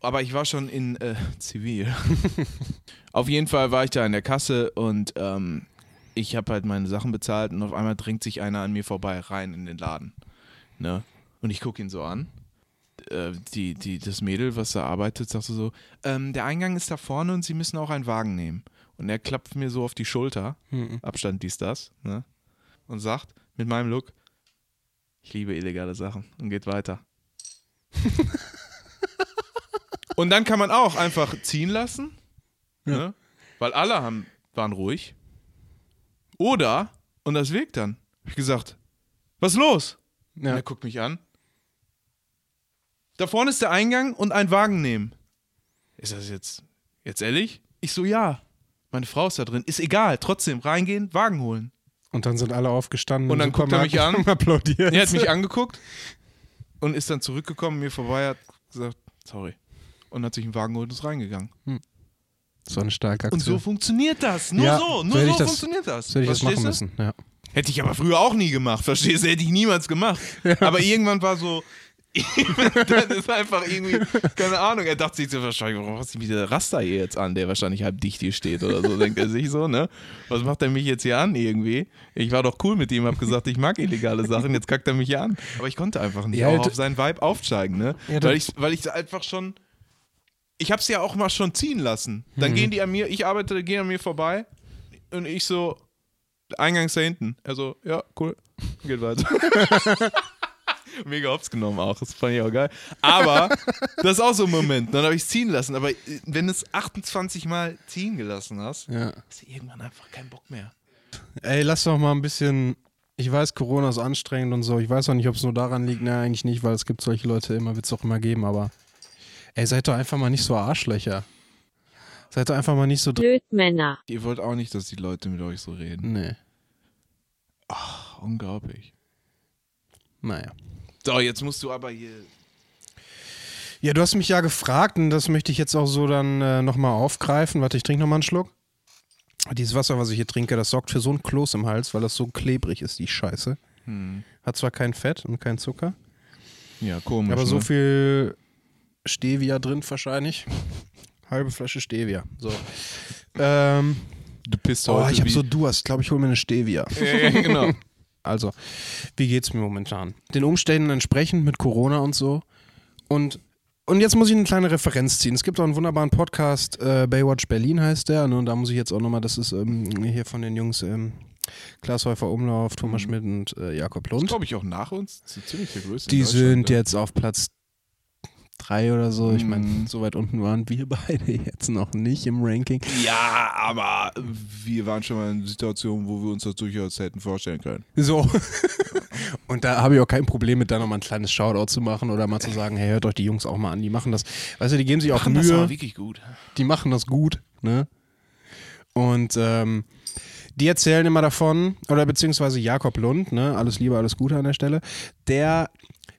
aber ich war schon in äh, Zivil. auf jeden Fall war ich da in der Kasse und ähm, ich habe halt meine Sachen bezahlt und auf einmal drängt sich einer an mir vorbei rein in den Laden. Ne? Und ich gucke ihn so an äh, die, die, das Mädel, was da arbeitet, sagte so, ähm, der Eingang ist da vorne und Sie müssen auch einen Wagen nehmen. Und er klappt mir so auf die Schulter, Abstand dies, das, ne? Und sagt mit meinem Look, ich liebe illegale Sachen und geht weiter. und dann kann man auch einfach ziehen lassen, ne? weil alle haben, waren ruhig. Oder, und das wirkt dann, hab ich gesagt, was ist los? Und Ja. er guckt mich an. Da vorne ist der Eingang und ein Wagen nehmen. Ist das jetzt, jetzt ehrlich? Ich so, ja. Meine Frau ist da drin. Ist egal. Trotzdem reingehen, Wagen holen. Und dann sind alle aufgestanden. Und dann guckt er mich an. und applaudiert. Er hat mich angeguckt und ist dann zurückgekommen, mir vorbei, hat gesagt, sorry. Und hat sich einen Wagen geholt und ist reingegangen. So eine starke Und Aktion. so funktioniert das. Nur Ja, so, nur so das- funktioniert das. Das hätte ich das machen müssen. Ja. Hätte ich aber früher auch nie gemacht, verstehst du? Hätte ich niemals gemacht. Aber irgendwann war so, dann ist einfach irgendwie, keine Ahnung, er dachte sich so wahrscheinlich, warum hast du wieder Raster hier jetzt an, der wahrscheinlich halb dicht hier steht oder so, denkt er sich so, ne? Was macht er mich jetzt hier an irgendwie? Ich war doch cool mit ihm, hab gesagt, ich mag illegale Sachen, jetzt kackt er mich hier an. Aber ich konnte einfach nicht Ja, auch auf seinen Vibe aufsteigen, ne? Ja, weil, ich, weil ich einfach schon, ich hab's ja auch mal schon ziehen lassen. Dann Mhm. gehen die an mir, ich arbeite, gehen an mir vorbei und ich so, Eingang ist da hinten. Er so, ja, cool. Geht weiter. Mega hops genommen auch, das fand ich auch geil. Aber das ist auch so ein Moment. Dann habe ich es ziehen lassen. Aber äh, wenn du es 28 Mal ziehen gelassen hast, Ja. hast du irgendwann einfach keinen Bock mehr. Ey, lass doch mal ein bisschen. Ich weiß, Corona ist anstrengend und so. Ich weiß auch nicht, ob es nur daran liegt. Ne, eigentlich nicht, weil es gibt solche Leute immer, wird es auch immer geben. Aber ey, seid doch einfach mal nicht so Arschlöcher. Seid doch einfach mal nicht so. dr- Blödmänner. Ihr wollt auch nicht, dass die Leute mit euch so reden. Nee. Ach, unglaublich. Naja. So, jetzt musst du aber hier. Ja, du hast mich ja gefragt und das möchte ich jetzt auch so dann äh, nochmal aufgreifen. Warte, ich trinke nochmal einen Schluck. Dieses Wasser, was ich hier trinke, das sorgt für so ein Kloß im Hals, weil das so klebrig ist, die Scheiße. Hm. Hat zwar kein Fett und kein Zucker, Ja, komisch. aber so ne? viel Stevia drin wahrscheinlich. Halbe Flasche Stevia. So. ähm, Du pisst oh, heute. ich habe so Durst. Ich glaube, ich hole mir eine Stevia. Ja, genau. Also, wie geht's mir momentan? Den Umständen entsprechend mit Corona und so. Und, und jetzt muss ich eine kleine Referenz ziehen. Es gibt auch einen wunderbaren Podcast, äh, Baywatch Berlin heißt der. Ne? Und da muss ich jetzt auch nochmal, das ist ähm, hier von den Jungs ähm, Klaas Häufer Umlauf, Thomas Mhm. Schmidt und äh, Jakob Das Lund. glaube ich auch nach uns. Das ist in Die sind ja. jetzt auf Platz drei oder so. Ich meine, Mhm. so weit unten waren wir beide jetzt noch nicht im Ranking. Ja, aber wir waren schon mal in Situationen, wo wir uns das durchaus hätten vorstellen können. So. Und da habe ich auch kein Problem mit, da nochmal ein kleines Shoutout zu machen oder mal zu sagen, hey, hört euch die Jungs auch mal an, die machen das. Weißt du, die geben sich auch Machen das Mühe, aber wirklich gut. die machen das gut, ne? Und ähm, die erzählen immer davon, oder beziehungsweise Jakob Lund, ne, alles Liebe, alles Gute an der Stelle, der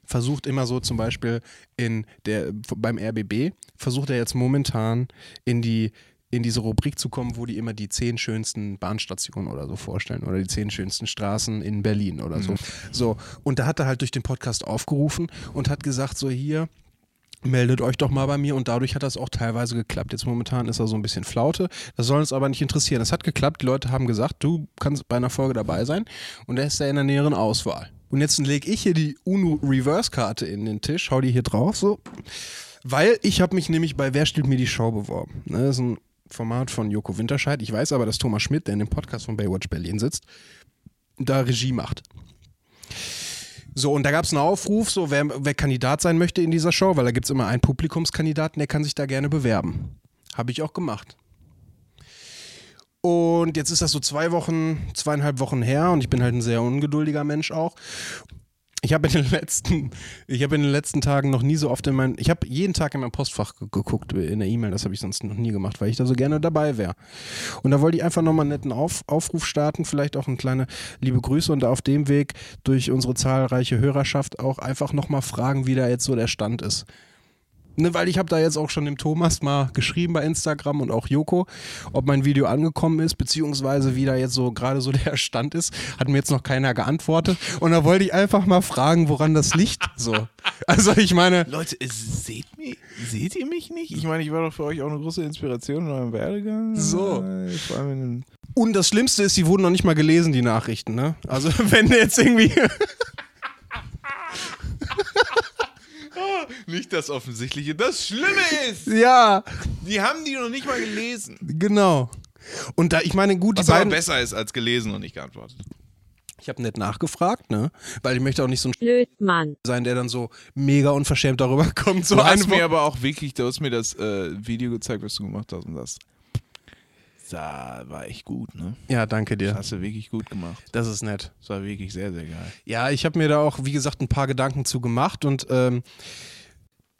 versucht immer so zum Beispiel in der, beim RBB, versucht er jetzt momentan in die in diese Rubrik zu kommen, wo die immer die zehn schönsten Bahnstationen oder so vorstellen oder die zehn schönsten Straßen in Berlin oder so. So, und da hat er halt durch den Podcast aufgerufen und hat gesagt, so hier, meldet euch doch mal bei mir und dadurch hat das auch teilweise geklappt. Jetzt momentan ist er so ein bisschen Flaute. Das soll uns aber nicht interessieren. Es hat geklappt. Die Leute haben gesagt, du kannst bei einer Folge dabei sein und er ist da in der näheren Auswahl. Und jetzt lege ich hier die UNO Reverse Karte in den Tisch, hau die hier drauf so, weil ich habe mich nämlich bei Wer stellt mir die Show beworben. Ne, das ist ein Format von Joko Winterscheid. Ich weiß aber, dass Thomas Schmidt, der in dem Podcast von Baywatch Berlin sitzt, da Regie macht. So, und da gab es einen Aufruf, so wer, wer Kandidat sein möchte in dieser Show, weil da gibt es immer einen Publikumskandidaten, der kann sich da gerne bewerben. Habe ich auch gemacht. Und jetzt ist das so zwei Wochen, zweieinhalb Wochen her und ich bin halt ein sehr ungeduldiger Mensch auch. Ich habe in den letzten, ich habe in den letzten Tagen noch nie so oft in mein, ich habe jeden Tag in mein Postfach ge- geguckt in der E-Mail, das habe ich sonst noch nie gemacht, weil ich da so gerne dabei wäre. Und da wollte ich einfach nochmal einen netten Auf, Aufruf starten, vielleicht auch eine kleine liebe Grüße und auf dem Weg durch unsere zahlreiche Hörerschaft auch einfach nochmal fragen, wie da jetzt so der Stand ist. Ne, weil ich habe da jetzt auch schon dem Thomas mal geschrieben bei Instagram und auch Joko, ob mein Video angekommen ist, beziehungsweise wie da jetzt so gerade so der Stand ist. Hat mir jetzt noch keiner geantwortet. Und da wollte ich einfach mal fragen, woran das liegt. So. Also ich meine, Leute, seht, mich, seht ihr mich nicht? Ich meine, ich war doch für euch auch eine große Inspiration in eurem Werdegang. So. Vor allem in und das Schlimmste ist, die wurden noch nicht mal gelesen, die Nachrichten, ne? Also wenn jetzt irgendwie. Nicht das Offensichtliche. Das Schlimme ist, ja, die haben die noch nicht mal gelesen. genau. Und da, ich meine, gut, Was die aber beiden. besser ist als gelesen und nicht geantwortet. Ich habe nett nachgefragt, ne? Weil ich möchte auch nicht so ein Blödmann. sein, der dann so mega unverschämt darüber kommt. So Du hast mir aber auch wirklich, du hast mir das äh, Video gezeigt, was du gemacht hast und das sah, war echt gut, ne? Ja, danke Das dir. hast du wirklich gut gemacht. Das ist nett. Das war wirklich sehr, sehr geil. Ja, ich habe mir da auch, wie gesagt, ein paar Gedanken zu gemacht und ähm,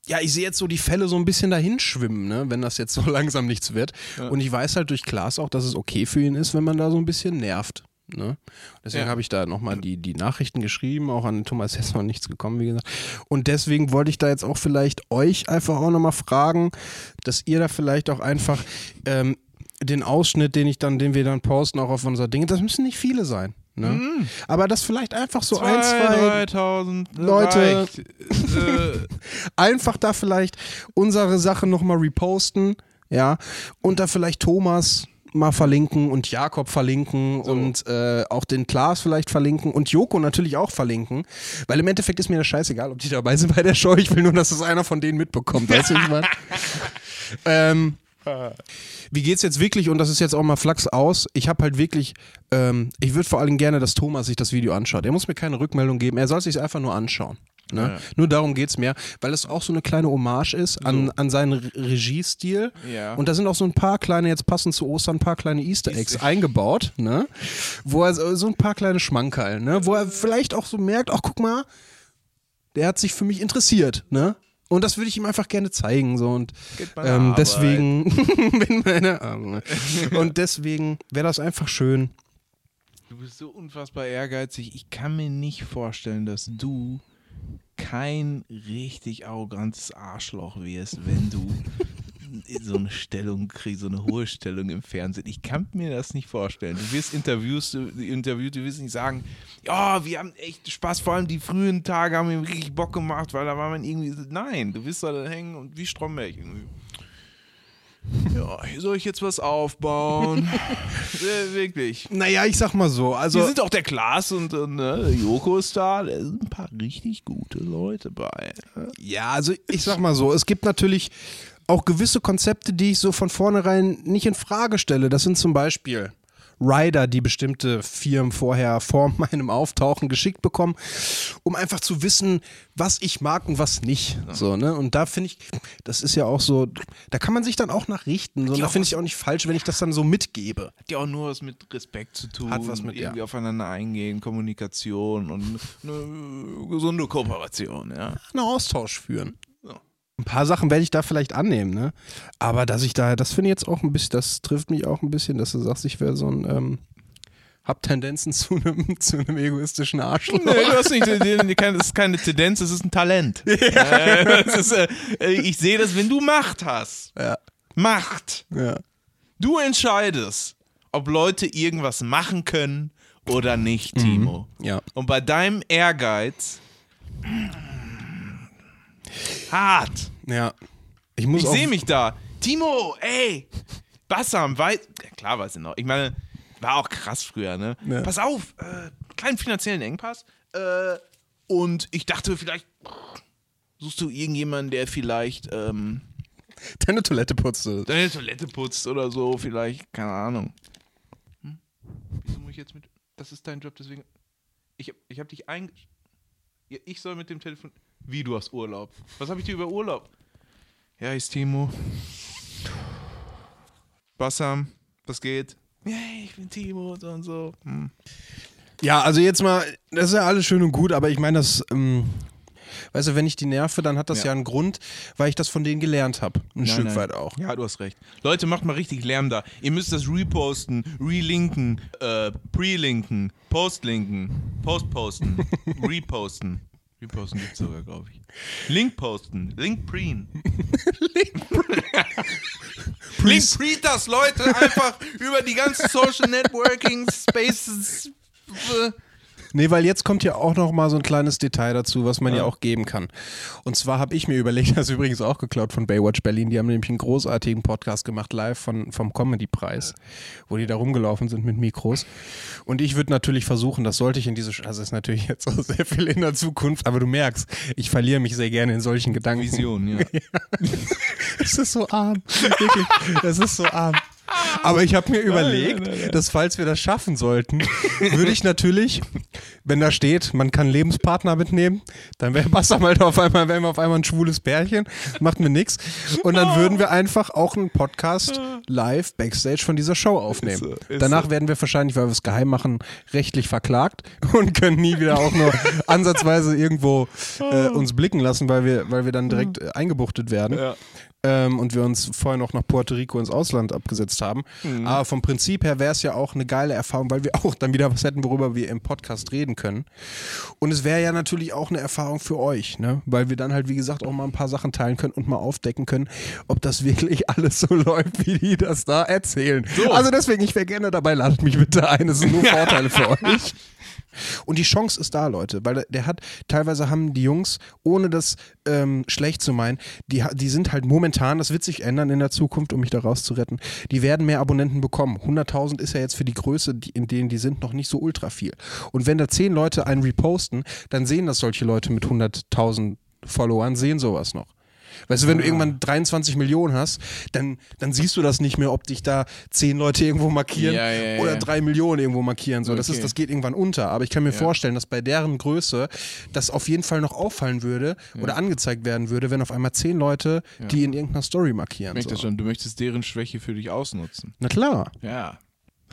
ja, ich sehe jetzt so die Fälle so ein bisschen dahin schwimmen, ne, wenn das jetzt so langsam nichts wird. Ja. Und ich weiß halt durch Klaas auch, dass es okay für ihn ist, wenn man da so ein bisschen nervt. Ne? Deswegen Ja. habe ich da nochmal die, die Nachrichten geschrieben, auch an Thomas ist noch nichts gekommen, wie gesagt. Und deswegen wollte ich da jetzt auch vielleicht euch einfach auch nochmal fragen, dass ihr da vielleicht auch einfach ähm, den Ausschnitt, den ich dann, den wir dann posten, auch auf unser Ding, das müssen nicht viele sein. Ne? Aber das vielleicht einfach so ein, zwei 3000 Leute- äh, einfach da vielleicht unsere Sache nochmal reposten, ja, und da vielleicht Thomas mal verlinken und Jakob verlinken und äh, auch den Klaas vielleicht verlinken und Joko natürlich auch verlinken, weil im Endeffekt ist mir das scheißegal, ob die dabei sind bei der Show, ich will nur, dass es einer von denen mitbekommt, weißt du, ich meine? ähm, wie geht's jetzt wirklich, und das ist jetzt auch mal Flachs aus, ich habe halt wirklich, ähm, ich würde vor allem gerne, dass Thomas sich das Video anschaut. Er muss mir keine Rückmeldung geben, er soll sich einfach nur anschauen. Ne? Ja. Nur darum geht es mir, weil es auch so eine kleine Hommage ist an, an seinen Re- Regiestil. Ja. Und da sind auch so ein paar kleine, jetzt passend zu Ostern, ein paar kleine Easter Eggs eingebaut, ne? Wo er so, so ein paar kleine Schmankerl, ne? Wo er vielleicht auch so merkt, ach guck mal, der hat sich für mich interessiert, ne? Und das würde ich ihm einfach gerne zeigen. So. Und ähm, Arbeit. deswegen bin meine Arme. Und deswegen wäre das einfach schön. Du bist so unfassbar ehrgeizig. Ich kann mir nicht vorstellen, dass du kein richtig arrogantes Arschloch wirst, wenn du so eine Stellung kriegst, so eine hohe Stellung im Fernsehen. Ich kann mir das nicht vorstellen. Du wirst Interviews, du, interviewt, du wirst nicht sagen, ja, wir haben echt Spaß, vor allem die frühen Tage haben mir richtig Bock gemacht, weil da war man irgendwie, nein, du wirst da dann hängen und wie Stromberg irgendwie. Ja, hier soll ich jetzt was aufbauen? Äh, Wirklich. Naja, ich sag mal so. Also, Wir sind auch der Klaas und, und ne, Joko ist da. Da sind ein paar richtig gute Leute bei. Ja, also ich sag mal so, es gibt natürlich auch gewisse Konzepte, die ich so von vornherein nicht in Frage stelle. Das sind zum Beispiel Rider, die bestimmte Firmen vorher vor meinem Auftauchen geschickt bekommen, um einfach zu wissen, was ich mag und was nicht. So, ne? Und da finde ich, das ist ja auch so, da kann man sich dann auch nachrichten. So, und da finde ich auch nicht falsch, wenn ich das dann so mitgebe. Hat ja auch nur was mit Respekt zu tun. Hat was mit- irgendwie ja. aufeinander eingehen, Kommunikation und eine gesunde Kooperation, ja. einen Austausch führen. Ja. Ein paar Sachen werde ich da vielleicht annehmen, ne? Aber dass ich da, das finde ich jetzt auch ein bisschen, das trifft mich auch ein bisschen, dass du sagst, ich wäre so ein, ähm, hab Tendenzen zu einem, zu einem egoistischen Arschloch. Nee, du hast nicht, das ist keine Tendenz, das ist ein Talent. Äh, das ist, äh, ich sehe das, wenn du Macht hast. Ja. Macht. Ja. Du entscheidest, ob Leute irgendwas machen können oder nicht, Timo. Ja. Und bei deinem Ehrgeiz hart. Ja. Ich muss Ich sehe mich da. Timo, ey, Bassam, weiß. Ja, klar weiß ich noch. Ich meine, war auch krass früher, ne? Ja. Pass auf, äh, kleinen finanziellen Engpass. Äh, und ich dachte, vielleicht suchst du irgendjemanden, der vielleicht ähm, deine Toilette putzte. deine Toilette putzt oder so, vielleicht, keine Ahnung. Hm? Wieso muss ich jetzt mit. Das ist dein Job, deswegen. Ich, hab- ich habe dich einge. Ja, Ich soll mit dem Telefon. Wie, du hast Urlaub? Was habe ich dir über Urlaub? Ja, ist Timo. Bassam, was geht? Hey, ich bin Timo und so und so. Hm. Ja, also jetzt mal, das ist ja alles schön und gut, aber ich meine, das, ähm, weißt du, wenn ich die nerve, dann hat das ja, Ja. einen Grund, weil ich das von denen gelernt habe. Ein Nein, Stück nein. weit auch. Ja, du hast recht. Leute, macht mal richtig Lärm da. Ihr müsst das reposten, relinken, äh, prelinken, postlinken, postposten, reposten. Reposten gibt's sogar, glaube ich. Link posten, Link preen. Link pre das, Leute, einfach über die ganzen Social Networking Spaces. Äh, Nee, weil jetzt kommt ja auch noch mal so ein kleines Detail dazu, was man ja, auch geben kann. Und zwar habe ich mir überlegt, das ist übrigens auch geklaut von Baywatch Berlin, die haben nämlich einen großartigen Podcast gemacht, live von, vom Comedy-Preis, wo die da rumgelaufen sind mit Mikros. Und ich würde natürlich versuchen, das sollte ich in diese, also ist natürlich jetzt auch sehr viel in der Zukunft, aber du merkst, ich verliere mich sehr gerne in solchen Gedanken. Vision, ja. Es ist so arm. Wirklich, das ist so arm. Aber ich habe mir überlegt, dass falls wir das schaffen sollten, würde ich natürlich, wenn da steht, man kann Lebenspartner mitnehmen, dann wäre Bassam halt auf einmal, wären wir auf einmal ein schwules Pärchen, macht mir nichts. Und dann würden wir einfach auch einen Podcast live backstage von dieser Show aufnehmen. so, ist Danach so. werden wir wahrscheinlich, weil wir es geheim machen, rechtlich verklagt und können nie wieder auch nur ansatzweise irgendwo äh, uns blicken lassen, weil wir, weil wir dann direkt äh, eingebuchtet werden Ja. Ähm, und wir uns vorher noch nach Puerto Rico ins Ausland abgesetzt haben. Mhm. Aber vom Prinzip her wäre es ja auch eine geile Erfahrung, weil wir auch dann wieder was hätten, worüber wir im Podcast reden können. Und es wäre ja natürlich auch eine Erfahrung für euch, ne? weil wir dann halt, wie gesagt, auch mal ein paar Sachen teilen können und mal aufdecken können, ob das wirklich alles so läuft, wie die das da erzählen. Also deswegen, ich wäre gerne dabei, ladet mich bitte ein, es sind nur Vorteile für euch. Und die Chance ist da, Leute, weil der, hat, teilweise haben die Jungs, ohne das ähm, schlecht zu meinen, die, die sind halt momentan, das wird sich ändern in der Zukunft, um mich da rauszuretten, die werden mehr Abonnenten bekommen. 100.000 ist ja jetzt für die Größe, die, in denen die sind, noch nicht so ultra viel. Und wenn da 10 Leute einen reposten, dann sehen das solche Leute mit 100.000 Followern, sehen sowas noch. Weißt du, wenn du irgendwann 23 Millionen hast, dann, dann siehst du das nicht mehr, ob dich da 10 Leute irgendwo markieren Ja, ja, ja. oder 3 Millionen irgendwo markieren. So, das, Okay. ist, das geht irgendwann unter. Aber ich kann mir vorstellen, dass bei deren Größe das auf jeden Fall noch auffallen würde oder angezeigt werden würde, wenn auf einmal 10 Leute die in irgendeiner Story markieren. Ich das So. schon, du möchtest deren Schwäche für dich ausnutzen. Na klar. Ja.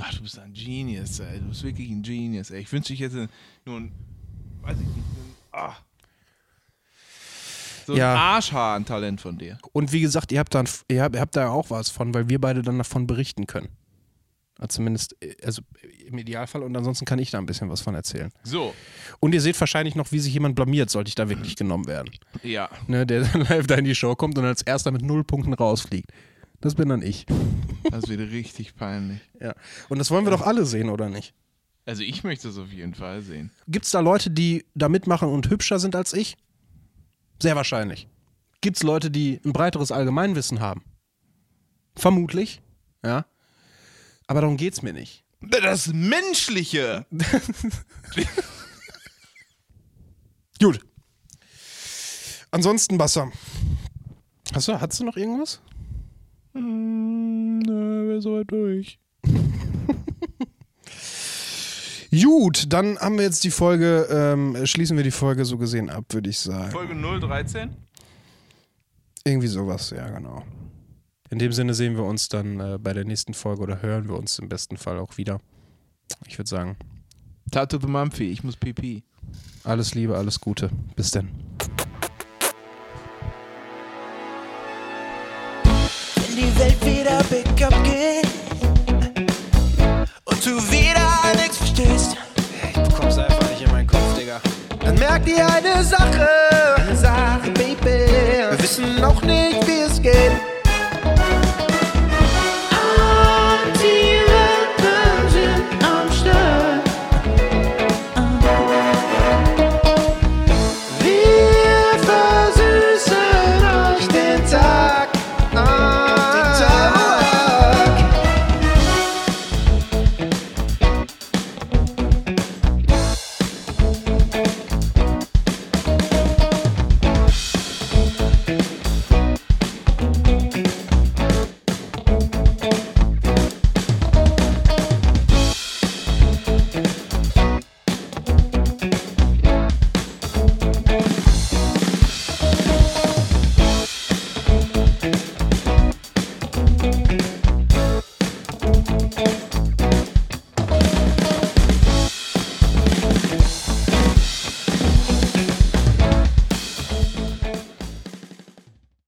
Ach, du bist ein Genius, ey. Du bist wirklich ein Genius, ey. Ich wünschte, ich hätte nur ein, weiß ich nicht, ein, ah. So Ja. ein Arschhaar an Talent von dir. Und wie gesagt, ihr habt, dann, ihr, habt, ihr habt da auch was von, weil wir beide dann davon berichten können. Also zumindest, äh, also im Idealfall und ansonsten kann ich da ein bisschen was von erzählen. So. Und ihr seht wahrscheinlich noch, wie sich jemand blamiert, sollte ich da wirklich genommen werden. Ja. Ne, der dann live da in die Show kommt und als erster mit null Punkten rausfliegt. Das bin dann ich. Das wird richtig peinlich. Ja. Und das wollen wir doch alle sehen, oder nicht? Also ich möchte es auf jeden Fall sehen. Gibt es da Leute, die da mitmachen und hübscher sind als ich? Sehr wahrscheinlich. Gibt es Leute, die ein breiteres Allgemeinwissen haben? Vermutlich, ja. Aber darum geht's mir nicht. Das Menschliche! Gut. Ansonsten, Basser. Hast du, hast du noch irgendwas? Hm, na, wir so weit durch. Gut, dann haben wir jetzt die Folge, ähm, schließen wir die Folge so gesehen ab, würde ich sagen. Folge 013? Irgendwie sowas, ja, genau. In dem Sinne sehen wir uns dann äh, bei der nächsten Folge oder hören wir uns im besten Fall auch wieder. Ich würde sagen, Tattoo the Mumphy, ich muss pipi. alles Liebe, alles Gute. Bis dann. wenn die Welt wieder bergab geht merk dir eine Sache, sag Baby, wir wissen noch nicht, wie es geht.